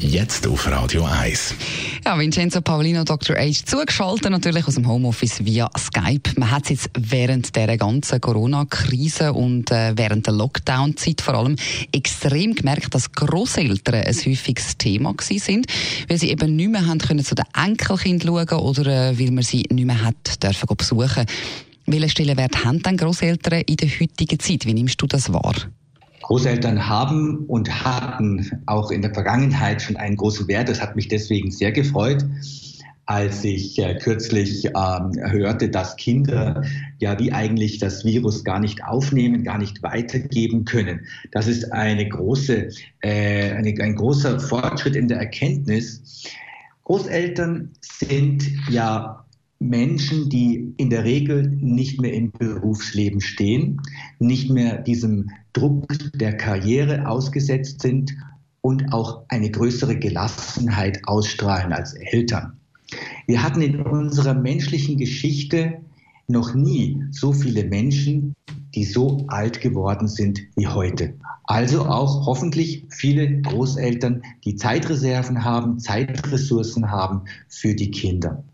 Jetzt auf Radio 1. Ja, Vincenzo Paolino, Dr. H. zugeschaltet natürlich aus dem Homeoffice via Skype. Man hat es jetzt während der ganzen Corona-Krise und äh, während der Lockdown-Zeit vor allem extrem gemerkt, dass Großeltern ein häufiges Thema gewesen sind, weil sie eben nicht mehr haben können zu den Enkelkindern schauen oder äh, weil man sie nicht mehr hat dürfen besuchen. Welchen Stellenwert haben dann Großeltern in der heutigen Zeit? Wie nimmst du das wahr? Großeltern haben und hatten auch in der Vergangenheit schon einen großen Wert. Das hat mich deswegen sehr gefreut, als ich äh, kürzlich ähm, hörte, dass Kinder ja wie eigentlich das Virus gar nicht aufnehmen, gar nicht weitergeben können. Das ist eine große, äh, eine, ein großer Fortschritt in der Erkenntnis. Großeltern sind ja Menschen, die in der Regel nicht mehr im Berufsleben stehen, nicht mehr diesem Druck der Karriere ausgesetzt sind und auch eine größere Gelassenheit ausstrahlen als Eltern. Wir hatten in unserer menschlichen Geschichte noch nie so viele Menschen, die so alt geworden sind wie heute. Also auch hoffentlich viele Großeltern, die Zeitreserven haben, Zeitressourcen haben für die Kinder.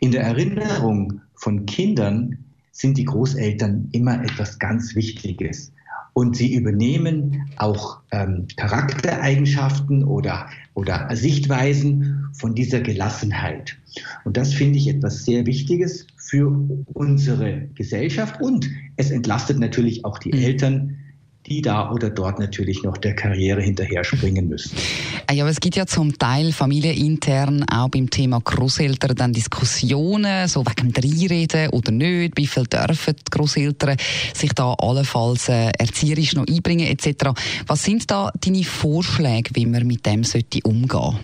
In der Erinnerung von Kindern sind die Großeltern immer etwas ganz Wichtiges. Und sie übernehmen auch ähm, Charaktereigenschaften oder, oder Sichtweisen von dieser Gelassenheit. Und das finde ich etwas sehr Wichtiges für unsere Gesellschaft. Und es entlastet natürlich auch die mhm. Eltern, die da oder dort natürlich noch der Karriere hinterher springen müssen. Ah ja, aber es gibt ja zum Teil familienintern auch beim Thema Großeltern dann Diskussionen, so wegen dem Reinreden oder nicht, wie viel dürfen die Großeltern sich da allenfalls äh, erzieherisch noch einbringen etc. Was sind da deine Vorschläge, wie man mit dem sollte umgehen?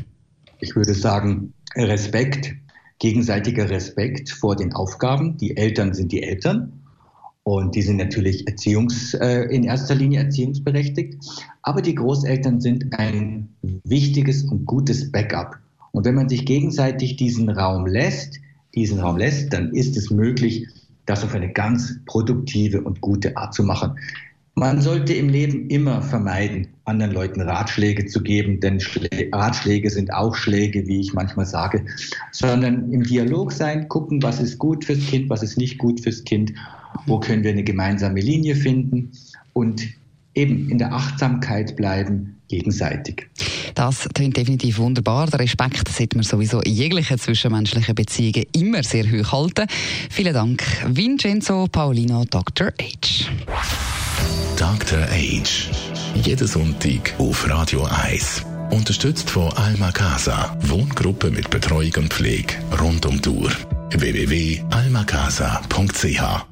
Ich würde sagen, Respekt, gegenseitiger Respekt vor den Aufgaben. Die Eltern sind die Eltern und die sind natürlich Erziehungs, äh, in erster Linie erziehungsberechtigt. Aber die Großeltern sind ein wichtiges und gutes Backup. Und wenn man sich gegenseitig diesen Raum lässt, diesen Raum lässt, dann ist es möglich, das auf eine ganz produktive und gute Art zu machen. Man sollte im Leben immer vermeiden, anderen Leuten Ratschläge zu geben, denn Schlä Ratschläge sind auch Schläge, wie ich manchmal sage, sondern im Dialog sein, gucken, was ist gut fürs Kind, was ist nicht gut fürs Kind wo können wir eine gemeinsame Linie finden und eben in der Achtsamkeit bleiben, gegenseitig. Das klingt definitiv wunderbar. Der Respekt sollte man sowieso in jeglichen zwischenmenschlichen Beziehungen immer sehr hoch halten. Vielen Dank, Vincenzo Paulino, Dr. H. Dr. H. Jeden Sonntag auf Radio 1. Unterstützt von Alma Casa. Wohngruppe mit Betreuung und Pflege rund um die Uhr. www.almacasa.ch